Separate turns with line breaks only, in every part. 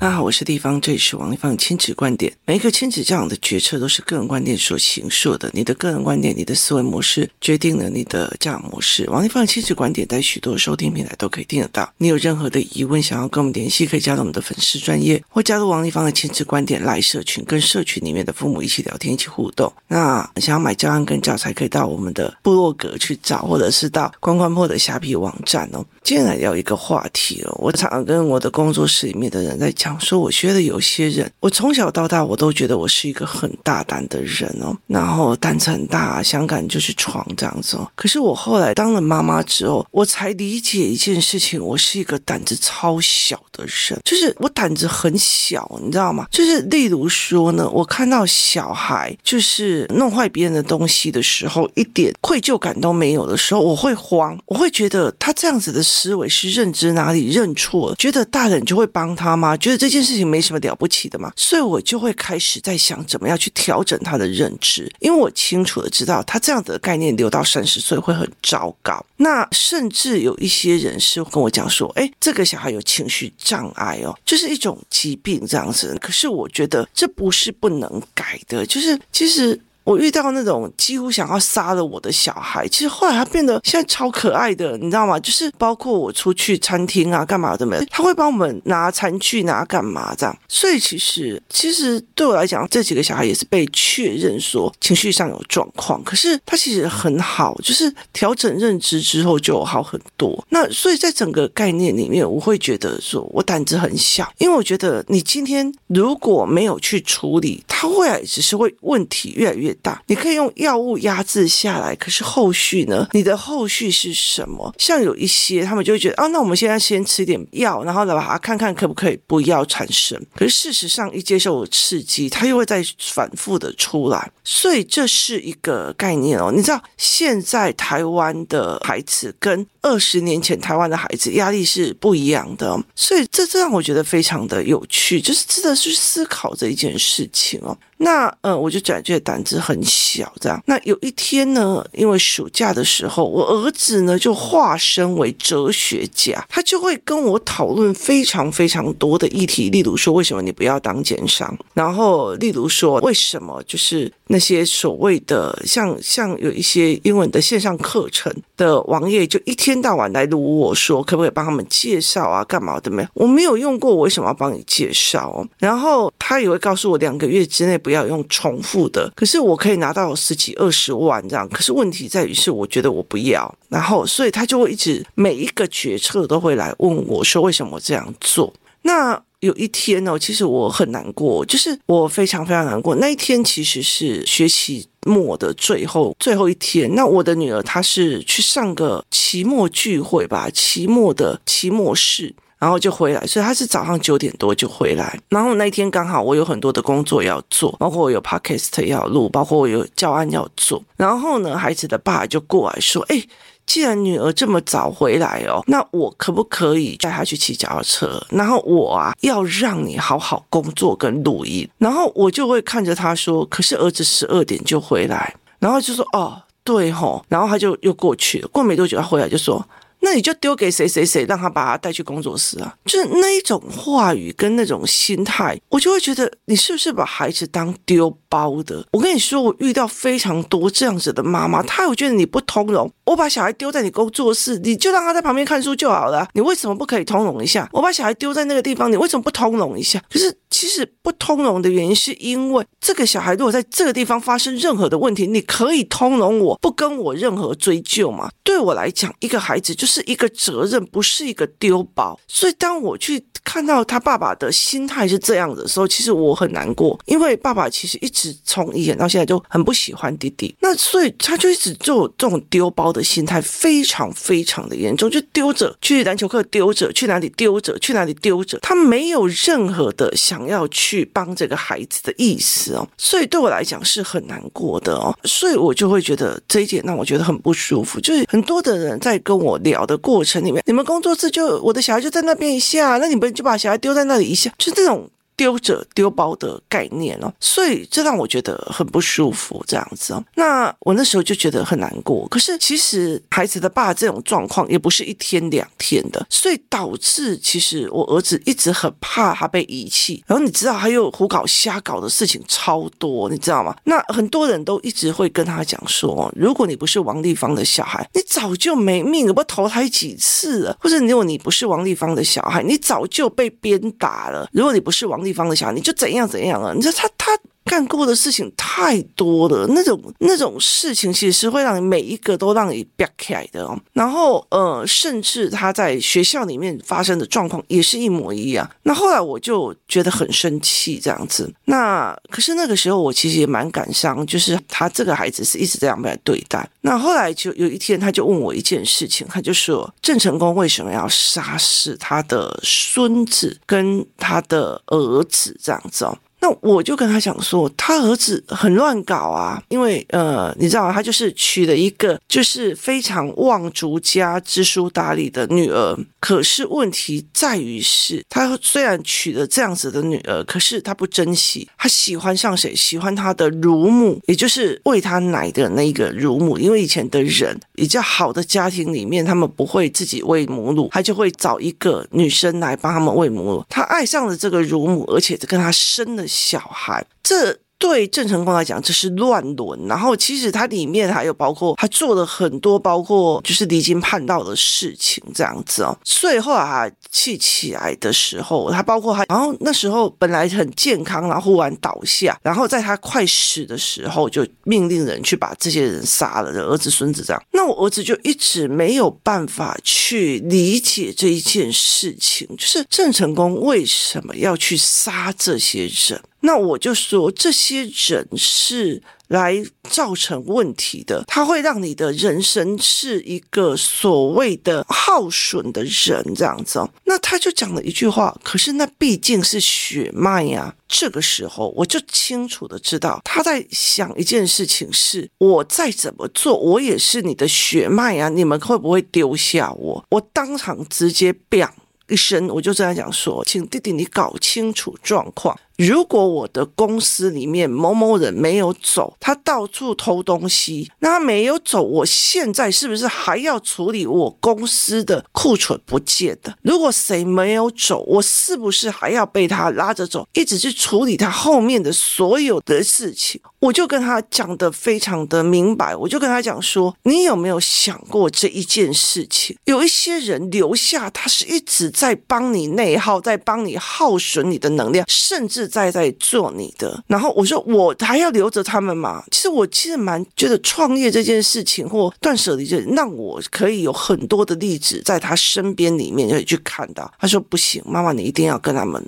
大家好，我是地方，这里是王丽芳的亲子观点。每一个亲子教养的决策都是个人观点所形塑的。你的个人观点、你的思维模式，决定了你的教养模式。王丽芳亲子观点在许多收听平台都可以听得到。你有任何的疑问，想要跟我们联系，可以加入我们的粉丝专业，或加入王丽芳的亲子观点赖社群，跟社群里面的父母一起聊天，一起互动。那想要买教案跟教材，可以到我们的部落格去找，或者是到关关破的虾皮网站哦。接下来聊一个话题哦，我常常跟我的工作室里面的人在讲。讲说，我觉得有些人，我从小到大，我都觉得我是一个很大胆的人哦，然后胆子很大，想敢就去闯这样子哦。可是我后来当了妈妈之后，我才理解一件事情，我是一个胆子超小的人，就是我胆子很小，你知道吗？就是例如说呢，我看到小孩就是弄坏别人的东西的时候，一点愧疚感都没有的时候，我会慌，我会觉得他这样子的思维是认知哪里认错了，觉得大人就会帮他吗？觉得。这件事情没什么了不起的嘛，所以我就会开始在想怎么样去调整他的认知，因为我清楚的知道他这样的概念留到三十岁会很糟糕。那甚至有一些人是跟我讲说，哎，这个小孩有情绪障碍哦，就是一种疾病这样子。可是我觉得这不是不能改的，就是其实。我遇到那种几乎想要杀了我的小孩，其实后来他变得现在超可爱的，你知道吗？就是包括我出去餐厅啊，干嘛的没，他会帮我们拿餐具，拿干嘛这样。所以其实其实对我来讲，这几个小孩也是被确认说情绪上有状况，可是他其实很好，就是调整认知之后就好很多。那所以在整个概念里面，我会觉得说我胆子很小，因为我觉得你今天如果没有去处理，他未来只是会问题越来越大，你可以用药物压制下来，可是后续呢？你的后续是什么？像有一些他们就会觉得，哦，那我们现在先吃点药，然后来把它看看可不可以不要产生。可是事实上，一接受刺激，它又会再反复的出来。所以这是一个概念哦。你知道，现在台湾的孩子跟二十年前台湾的孩子压力是不一样的，所以这这让我觉得非常的有趣，就是值得去思考这一件事情哦。那呃，我就感觉胆子很小，这样。那有一天呢，因为暑假的时候，我儿子呢就化身为哲学家，他就会跟我讨论非常非常多的议题，例如说为什么你不要当奸商，然后例如说为什么就是那些所谓的像像有一些英文的线上课程的网页，就一天到晚来卢我说可不可以帮他们介绍啊，干嘛的没？我没有用过，我为什么要帮你介绍？然后他也会告诉我两个月之内。不要用重复的，可是我可以拿到十几二十万这样。可是问题在于是，我觉得我不要，然后所以他就会一直每一个决策都会来问我说为什么我这样做。那有一天呢，其实我很难过，就是我非常非常难过。那一天其实是学期末的最后最后一天。那我的女儿她是去上个期末聚会吧，期末的期末试。然后就回来，所以他是早上九点多就回来。然后那一天刚好我有很多的工作要做，包括我有 podcast 要录，包括我有教案要做。然后呢，孩子的爸就过来说：“哎，既然女儿这么早回来哦，那我可不可以带她去骑脚踏车？然后我啊要让你好好工作跟录音。”然后我就会看着他说：“可是儿子十二点就回来。”然后就说：“哦，对吼。”然后他就又过去了。过没多久他回来就说。那你就丢给谁谁谁，让他把他带去工作室啊？就是那一种话语跟那种心态，我就会觉得你是不是把孩子当丢包的？我跟你说，我遇到非常多这样子的妈妈，她会觉得你不通融。我把小孩丢在你工作室，你就让他在旁边看书就好了。你为什么不可以通融一下？我把小孩丢在那个地方，你为什么不通融一下？可是其实不通融的原因，是因为这个小孩如果在这个地方发生任何的问题，你可以通融我，不跟我任何追究嘛？对我来讲，一个孩子就是一个责任，不是一个丢包。所以当我去看到他爸爸的心态是这样的时候，其实我很难过，因为爸爸其实一直从以前到现在就很不喜欢弟弟，那所以他就一直做这种丢包的心态，非常非常的严重，就丢着去篮球课，丢着去哪里丢着去哪里丢着，他没有任何的想要去帮这个孩子的意思哦，所以对我来讲是很难过的哦，所以我就会觉得这一点让我觉得很不舒服，就是很多的人在跟我聊的过程里面，你们工作室就我的小孩就在那边一下，那你们。就把小孩丢在那里一下，就这种丢着丢包的概念哦，所以这让我觉得很不舒服，这样子哦。那我那时候就觉得很难过。可是其实孩子的爸这种状况也不是一天两天的，所以导致其实我儿子一直很怕他被遗弃。然后你知道他又胡搞瞎搞的事情超多，你知道吗？那很多人都一直会跟他讲说，如果你不是王立芳的小孩，你早就没命了，不投胎几次了？或者如果你不是王立芳的小孩，你早就被鞭打了。如果你不是王地方的小，你就怎样怎样啊？你说他他。干过的事情太多了，那种那种事情其实是会让你每一个都让你憋起来的哦。然后呃，甚至他在学校里面发生的状况也是一模一样。那后来我就觉得很生气，这样子。那可是那个时候我其实也蛮感伤，就是他这个孩子是一直这样被对待。那后来就有一天，他就问我一件事情，他就说郑成功为什么要杀死他的孙子跟他的儿子这样子哦。那我就跟他讲说，他儿子很乱搞啊，因为呃，你知道他就是娶了一个就是非常望族家、知书达理的女儿。可是问题在于是，他虽然娶了这样子的女儿，可是他不珍惜，他喜欢上谁？喜欢他的乳母，也就是喂他奶的那个乳母。因为以前的人比较好的家庭里面，他们不会自己喂母乳，他就会找一个女生来帮他们喂母乳。他爱上了这个乳母，而且跟他生了小孩，这。对郑成功来讲，这是乱伦。然后其实他里面还有包括他做了很多，包括就是离经叛道的事情这样子哦。最后啊他气起来的时候，他包括他，然后那时候本来很健康，然后忽然倒下，然后在他快死的时候，就命令人去把这些人杀了，儿子孙子这样。那我儿子就一直没有办法去理解这一件事情，就是郑成功为什么要去杀这些人？那我就说，这些人是来造成问题的，他会让你的人生是一个所谓的耗损的人这样子。那他就讲了一句话，可是那毕竟是血脉呀。这个时候我就清楚的知道他在想一件事情是：我再怎么做，我也是你的血脉呀，你们会不会丢下我？我当场直接砰一声，我就这样讲说，请弟弟你搞清楚状况。如果我的公司里面某某人没有走，他到处偷东西，那他没有走，我现在是不是还要处理我公司的库存不见的？如果谁没有走，我是不是还要被他拉着走，一直去处理他后面的所有的事情？我就跟他讲得非常的明白，我就跟他讲说，你有没有想过这一件事情？有一些人留下，他是一直在帮你内耗，在帮你耗损你的能量，甚至。在在做你的，然后我说我还要留着他们嘛？其实我其实蛮觉得创业这件事情或断舍离，就让我可以有很多的例子在他身边里面可以去看到。他说不行，妈妈你一定要跟他们。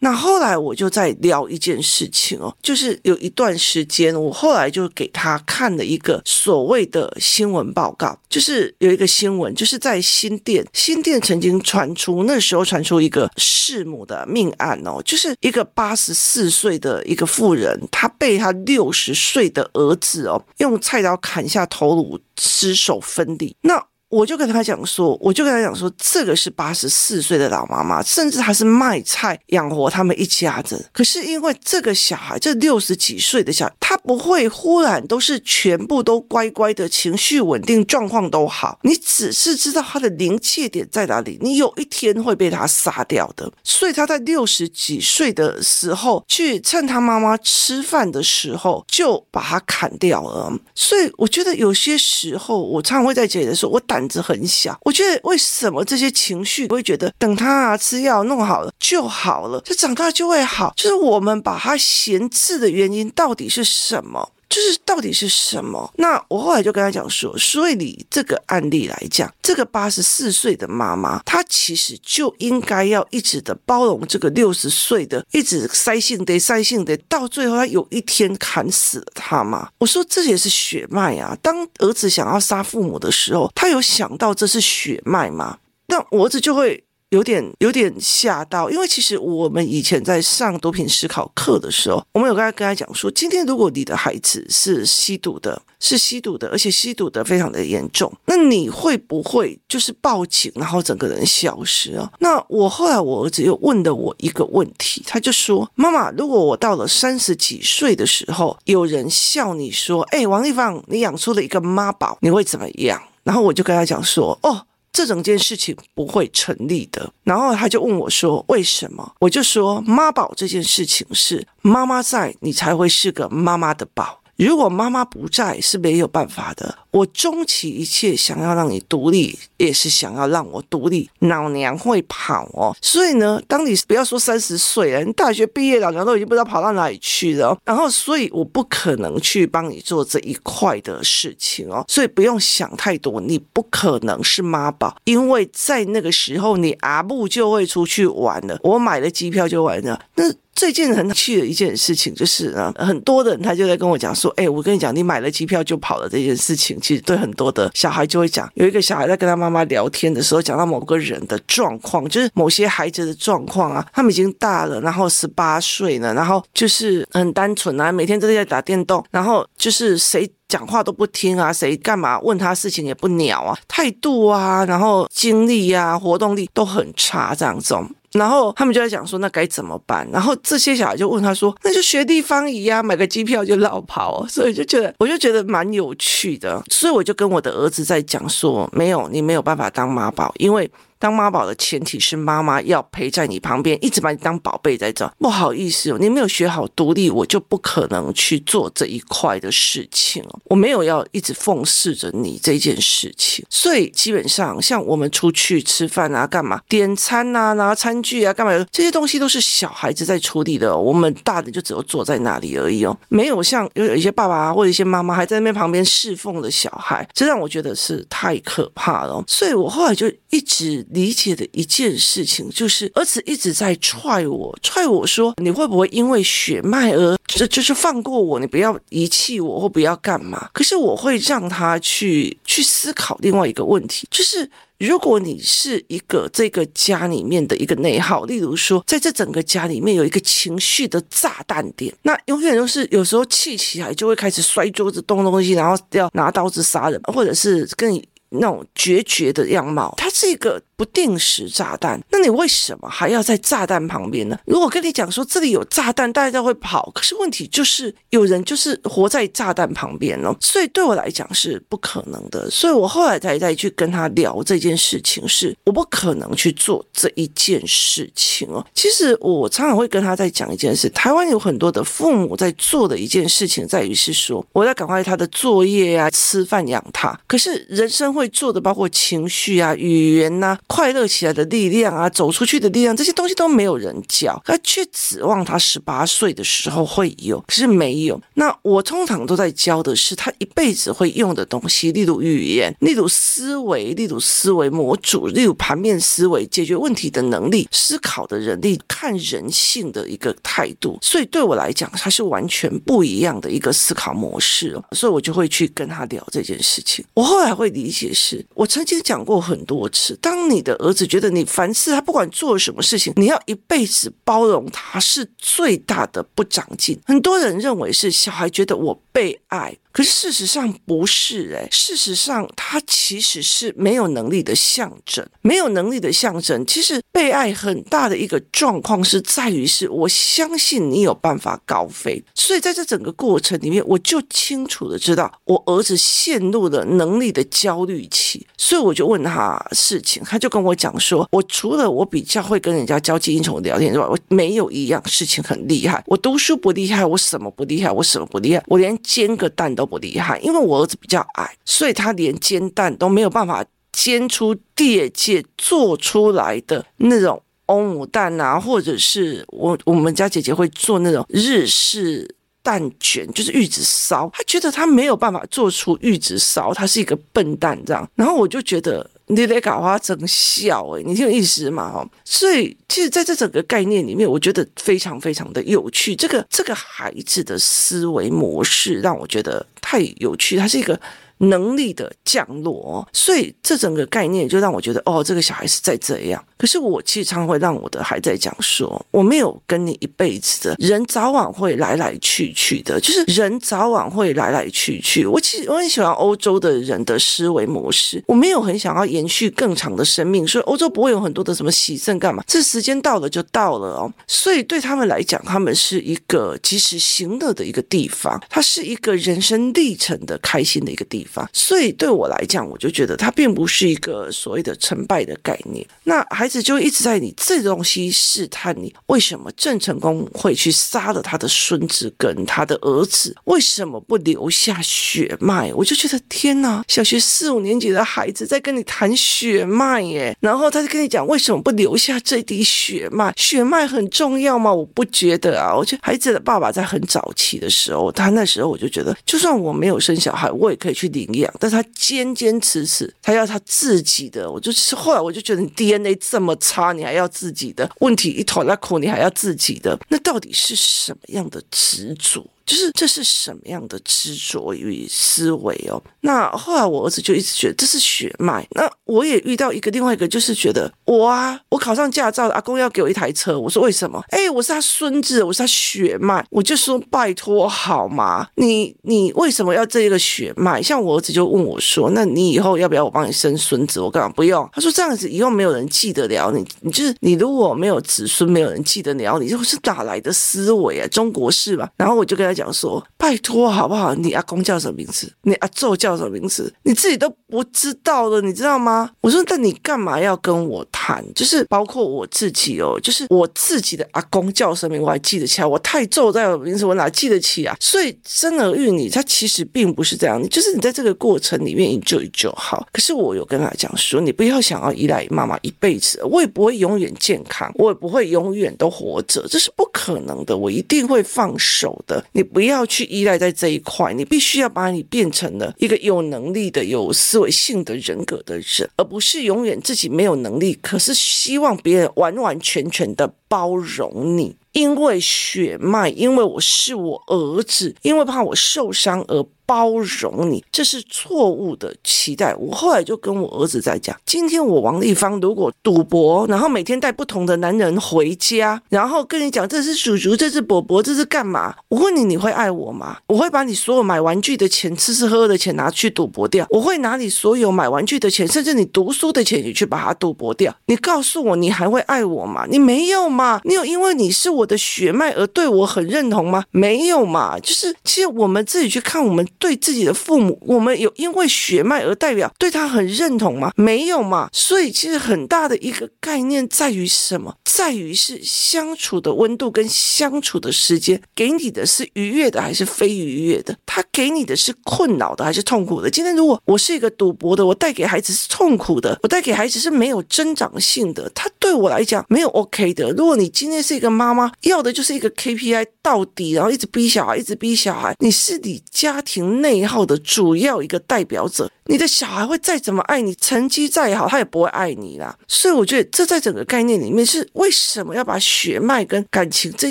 那后来我就在聊一件事情哦，就是有一段时间，我后来就给他看了一个所谓的新闻报告，就是有一个新闻，就是在新店，新店曾经传出那时候传出一个弑母的命案哦，就是一个八十四岁的一个妇人，她被她六十岁的儿子哦用菜刀砍下头颅，尸首分离。那我就跟他讲说，我就跟他讲说，这个是八十四岁的老妈妈，甚至还是卖菜养活他们一家子。可是因为这个小孩，这六十几岁的小孩，他不会忽然都是全部都乖乖的，情绪稳定，状况都好。你只是知道他的临界点在哪里，你有一天会被他杀掉的。所以他在六十几岁的时候，去趁他妈妈吃饭的时候，就把他砍掉了。所以我觉得有些时候，我常常会在这里的时候，我胆。胆子很小，我觉得为什么这些情绪我会觉得等他啊吃药弄好了就好了，就长大就会好，就是我们把他闲置的原因到底是什么？就是到底是什么？那我后来就跟他讲说，所以你这个案例来讲，这个八十四岁的妈妈，她其实就应该要一直的包容这个六十岁的，一直塞性的塞性的，到最后他有一天砍死了他吗？我说这也是血脉啊！当儿子想要杀父母的时候，他有想到这是血脉吗？那我儿子就会。有点有点吓到，因为其实我们以前在上毒品思考课的时候，我们有跟他跟他讲说，今天如果你的孩子是吸毒的，是吸毒的，而且吸毒的非常的严重，那你会不会就是报警，然后整个人消失啊？那我后来我儿子又问了我一个问题，他就说：“妈妈，如果我到了三十几岁的时候，有人笑你说，哎，王立芳，你养出了一个妈宝，你会怎么样？”然后我就跟他讲说：“哦。”这整件事情不会成立的，然后他就问我说：“为什么？”我就说：“妈宝这件事情是妈妈在，你才会是个妈妈的宝。”如果妈妈不在，是没有办法的。我终其一切想要让你独立，也是想要让我独立。老娘会跑哦，所以呢，当你不要说三十岁了，你大学毕业，老娘都已经不知道跑到哪里去了。然后，所以我不可能去帮你做这一块的事情哦。所以不用想太多，你不可能是妈宝，因为在那个时候，你阿布就会出去玩了。我买了机票就玩了。那。最近很气的一件事情就是呢，很多人他就在跟我讲说，哎，我跟你讲，你买了机票就跑了这件事情，其实对很多的小孩就会讲。有一个小孩在跟他妈妈聊天的时候，讲到某个人的状况，就是某些孩子的状况啊，他们已经大了，然后十八岁了，然后就是很单纯啊，每天都在打电动，然后就是谁讲话都不听啊，谁干嘛问他事情也不鸟啊，态度啊，然后精力啊，活动力都很差这样子。然后他们就在讲说，那该怎么办？然后这些小孩就问他说，那就学地方仪啊，买个机票就绕跑。所以就觉得，我就觉得蛮有趣的。所以我就跟我的儿子在讲说，没有，你没有办法当妈宝，因为。当妈宝的前提是妈妈要陪在你旁边，一直把你当宝贝在这。不好意思哦，你没有学好独立，我就不可能去做这一块的事情。我没有要一直奉侍着你这件事情，所以基本上像我们出去吃饭啊，干嘛点餐啊，拿餐具啊，干嘛这些东西都是小孩子在处理的，我们大的就只有坐在那里而已哦。没有像有有一些爸爸或者一些妈妈还在那边旁边侍奉的小孩，这让我觉得是太可怕了。所以我后来就一直。理解的一件事情就是，儿子一直在踹我，踹我说：“你会不会因为血脉而就就是放过我？你不要遗弃我，或不要干嘛？”可是我会让他去去思考另外一个问题，就是如果你是一个这个家里面的一个内耗，例如说，在这整个家里面有一个情绪的炸弹点，那永远都是有时候气起来就会开始摔桌子、动东西，然后要拿刀子杀人，或者是跟你那种决绝的样貌，它是一个。不定时炸弹，那你为什么还要在炸弹旁边呢？如果跟你讲说这里有炸弹，大家都会跑。可是问题就是有人就是活在炸弹旁边哦，所以对我来讲是不可能的。所以我后来才再去跟他聊这件事情，是我不可能去做这一件事情哦。其实我常常会跟他在讲一件事，台湾有很多的父母在做的一件事情，在于是说我在赶快他的作业啊，吃饭养他。可是人生会做的包括情绪啊、语言呐、快乐起来的力量啊，走出去的力量，这些东西都没有人教，他却指望他十八岁的时候会有，可是没有。那我通常都在教的是他一辈子会用的东西，例如语言，例如思维，例如思维模组，例如盘面思维，解决问题的能力，思考的能力，看人性的一个态度。所以对我来讲，他是完全不一样的一个思考模式。所以我就会去跟他聊这件事情。我后来会理解是，我曾经讲过很多次，当你。的儿子觉得你凡事他不管做什么事情，你要一辈子包容他，是最大的不长进。很多人认为是小孩觉得我被爱。可是事实上不是诶，事实上他其实是没有能力的象征，没有能力的象征。其实被爱很大的一个状况是在于是，我相信你有办法高飞。所以在这整个过程里面，我就清楚的知道我儿子陷入了能力的焦虑期。所以我就问他事情，他就跟我讲说，我除了我比较会跟人家交际应酬聊天之外，我没有一样事情很厉害。我读书不厉害，我什么不厉害，我什么不厉害，我连煎个蛋都。都不厉害，因为我儿子比较矮，所以他连煎蛋都没有办法煎出业界做出来的那种欧姆蛋啊，或者是我我们家姐姐会做那种日式蛋卷，就是玉子烧，他觉得他没有办法做出玉子烧，他是一个笨蛋这样。然后我就觉得你得搞花真笑诶，你挺有意思嘛哈。所以其实在这整个概念里面，我觉得非常非常的有趣。这个这个孩子的思维模式让我觉得。太有趣，它是一个能力的降落，所以这整个概念就让我觉得，哦，这个小孩是在这样。可是我其实常会让我的孩子讲说，我没有跟你一辈子的人，早晚会来来去去的，就是人早晚会来来去去。我其实我很喜欢欧洲的人的思维模式，我没有很想要延续更长的生命，所以欧洲不会有很多的什么洗肾干嘛，这时间到了就到了哦。所以对他们来讲，他们是一个及时行乐的一个地方，它是一个人生历程的开心的一个地方。所以对我来讲，我就觉得它并不是一个所谓的成败的概念。那孩子就一直在你这东西试探你，为什么郑成功会去杀了他的孙子跟他的儿子？为什么不留下血脉？我就觉得天哪，小学四五年级的孩子在跟你谈血脉耶，然后他就跟你讲为什么不留下这滴血脉？血脉很重要吗？我不觉得啊。我觉得孩子的爸爸在很早期的时候，他那时候我就觉得，就算我没有生小孩，我也可以去领养。但他坚坚持持，他要他自己的。我就是后来我就觉得，你 DNA 这么那么差，你还要自己的？问题一捅。那苦，你还要自己的？那到底是什么样的执着？就是这是什么样的执着与思维哦？那后来我儿子就一直觉得这是血脉。那我也遇到一个另外一个，就是觉得我啊，我考上驾照，阿公要给我一台车。我说为什么？哎，我是他孙子，我是他血脉。我就说拜托好吗？你你为什么要这一个血脉？像我儿子就问我说，那你以后要不要我帮你生孙子？我干嘛不用？他说这样子以后没有人记得了你，你就是你如果没有子孙，没有人记得了你，就是哪来的思维啊？中国式吧？然后我就跟他讲说，拜托好不好？你阿公叫什么名字？你阿祖叫什么名字？你自己都不知道了，你知道吗？我说，那你干嘛要跟我谈？就是包括我自己哦，就是我自己的阿公叫什么名，我还记得起来。我太祖在我名字，我哪记得起啊？所以生儿育女，他其实并不是这样。就是你在这个过程里面，你就就好。可是我有跟他讲说，你不要想要依赖妈妈一辈子，我也不会永远健康，我也不会永远都活着，这是不可能的。我一定会放手的。你不要去依赖在这一块，你必须要把你变成了一个有能力的、有思维性的人格的人，而不是永远自己没有能力，可是希望别人完完全全的包容你，因为血脉，因为我是我儿子，因为怕我受伤而。包容你，这是错误的期待。我后来就跟我儿子在讲，今天我王丽芳如果赌博，然后每天带不同的男人回家，然后跟你讲这是叔叔，这是伯伯，这是干嘛？我问你，你会爱我吗？我会把你所有买玩具的钱、吃吃喝喝的钱拿去赌博掉。我会拿你所有买玩具的钱，甚至你读书的钱，你去把它赌博掉。你告诉我，你还会爱我吗？你没有吗？你有因为你是我的血脉而对我很认同吗？没有嘛。就是其实我们自己去看我们。对自己的父母，我们有因为血脉而代表对他很认同吗？没有嘛。所以其实很大的一个概念在于什么？在于是相处的温度跟相处的时间，给你的是愉悦的还是非愉悦的？他给你的是困扰的还是痛苦的？今天如果我是一个赌博的，我带给孩子是痛苦的，我带给孩子是没有增长性的，他对我来讲没有 OK 的。如果你今天是一个妈妈，要的就是一个 KPI 到底，然后一直逼小孩，一直逼小孩，你是你家庭。内耗的主要一个代表者，你的小孩会再怎么爱你，成绩再好，他也不会爱你啦。所以我觉得这在整个概念里面是为什么要把血脉跟感情这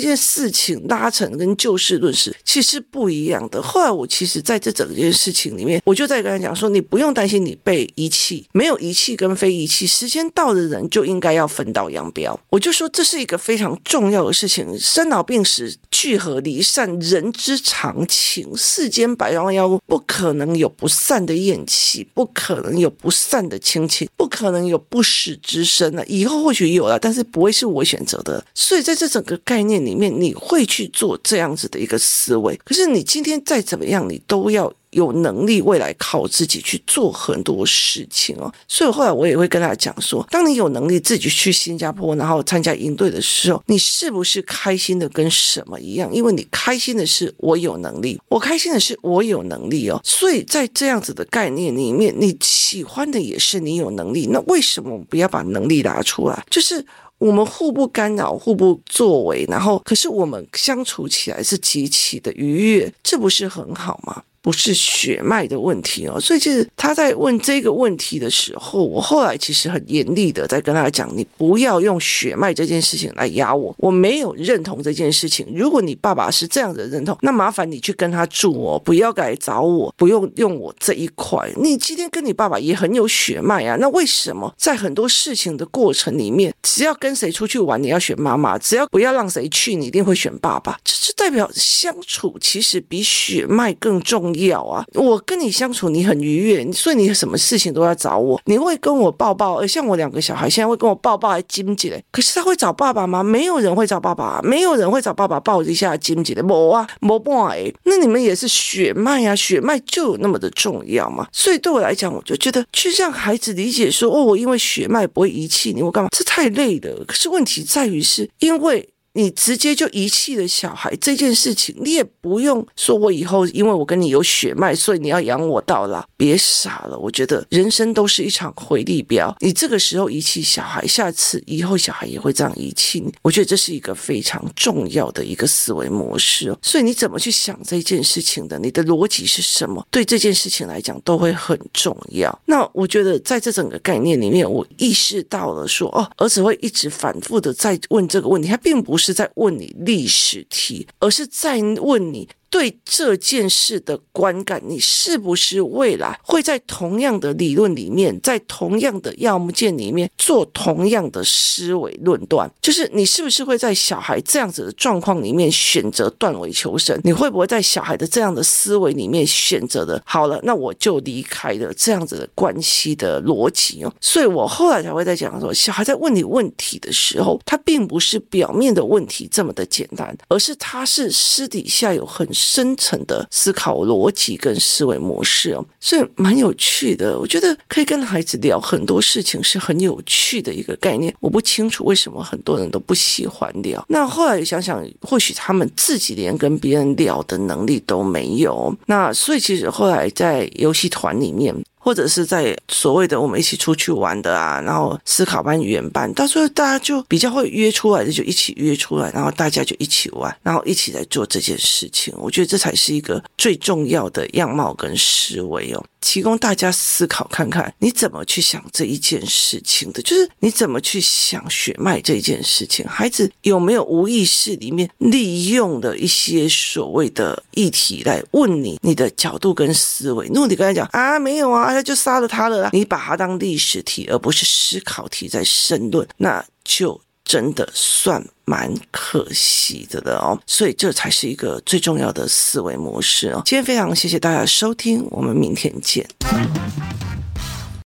件事情拉成跟就事论事，其实不一样的。后来我其实在这整件事情里面，我就在跟他讲说，你不用担心你被遗弃，没有遗弃跟非遗弃，时间到的人就应该要分道扬镳。我就说这是一个非常重要的事情，生老病死、聚合离散，人之常情，世间百样。要不可能有不散的宴席不可能有不散的亲戚，不可能有不死之身了。以后或许有了，但是不会是我选择的。所以在这整个概念里面，你会去做这样子的一个思维。可是你今天再怎么样，你都要。有能力，未来靠自己去做很多事情哦。所以后来我也会跟他讲说，当你有能力自己去新加坡，然后参加营队的时候，你是不是开心的跟什么一样？因为你开心的是我有能力，我开心的是我有能力哦。所以在这样子的概念里面，你喜欢的也是你有能力。那为什么不要把能力拿出来？就是我们互不干扰，互不作为，然后可是我们相处起来是极其的愉悦，这不是很好吗？不是血脉的问题哦。所以，其实他在问这个问题的时候，我后来其实很严厉的在跟他讲：你不要用血脉这件事情来压我，我没有认同这件事情。如果你爸爸是这样的认同，那麻烦你去跟他住哦，不要来找我，不用用我这一块。你今天跟你爸爸也很有血脉啊，那为什么在很多事情的过程里面，只要跟谁出去玩，你要选妈妈；只要不要让谁去，你一定会选爸爸？这是代表相处其实比血脉更重要啊！我跟你相处，你很愉悦，所以你什么事情都要找我，你会跟我抱抱。而像我两个小孩现在会跟我抱抱，还亲亲的。可是他会找爸爸吗？没有人会找爸爸，没有人会找爸爸抱一下亲亲的。没啊，没办法。那你们也是血脉啊，血脉就有那么的重要吗？所以对我来讲，我就觉得去让孩子理解说，哦，我因为血脉不会遗弃你，我干嘛？这太累了。可是问题在于是因为。你直接就遗弃了小孩这件事情，你也不用说，我以后因为我跟你有血脉，所以你要养我到老。别傻了，我觉得人生都是一场回力镖。你这个时候遗弃小孩，下次以后小孩也会这样遗弃你。我觉得这是一个非常重要的一个思维模式哦。所以你怎么去想这件事情的？你的逻辑是什么？对这件事情来讲都会很重要。那我觉得在这整个概念里面，我意识到了说，哦，儿子会一直反复的在问这个问题，他并不是。是在问你历史题，而是在问你。对这件事的观感，你是不是未来会在同样的理论里面，在同样的要目件里面做同样的思维论断？就是你是不是会在小孩这样子的状况里面选择断尾求生？你会不会在小孩的这样的思维里面选择的？好了，那我就离开了这样子的关系的逻辑哦。所以我后来才会在讲说，小孩在问你问题的时候，他并不是表面的问题这么的简单，而是他是私底下有很。深层的思考逻辑跟思维模式哦，所以蛮有趣的。我觉得可以跟孩子聊很多事情是很有趣的一个概念。我不清楚为什么很多人都不喜欢聊。那后来想想，或许他们自己连跟别人聊的能力都没有。那所以其实后来在游戏团里面。或者是在所谓的我们一起出去玩的啊，然后思考班、语言班，到时候大家就比较会约出来的，就一起约出来，然后大家就一起玩，然后一起来做这件事情。我觉得这才是一个最重要的样貌跟思维哦。提供大家思考看看，你怎么去想这一件事情的？就是你怎么去想血脉这一件事情？孩子有没有无意识里面利用的一些所谓的议题来问你？你的角度跟思维？如果你跟他讲啊，没有啊，他就杀了他了，你把它当历史题而不是思考题在申论，那就。真的算蛮可惜的了哦，所以这才是一个最重要的思维模式哦。今天非常谢谢大家收听，我们明天见。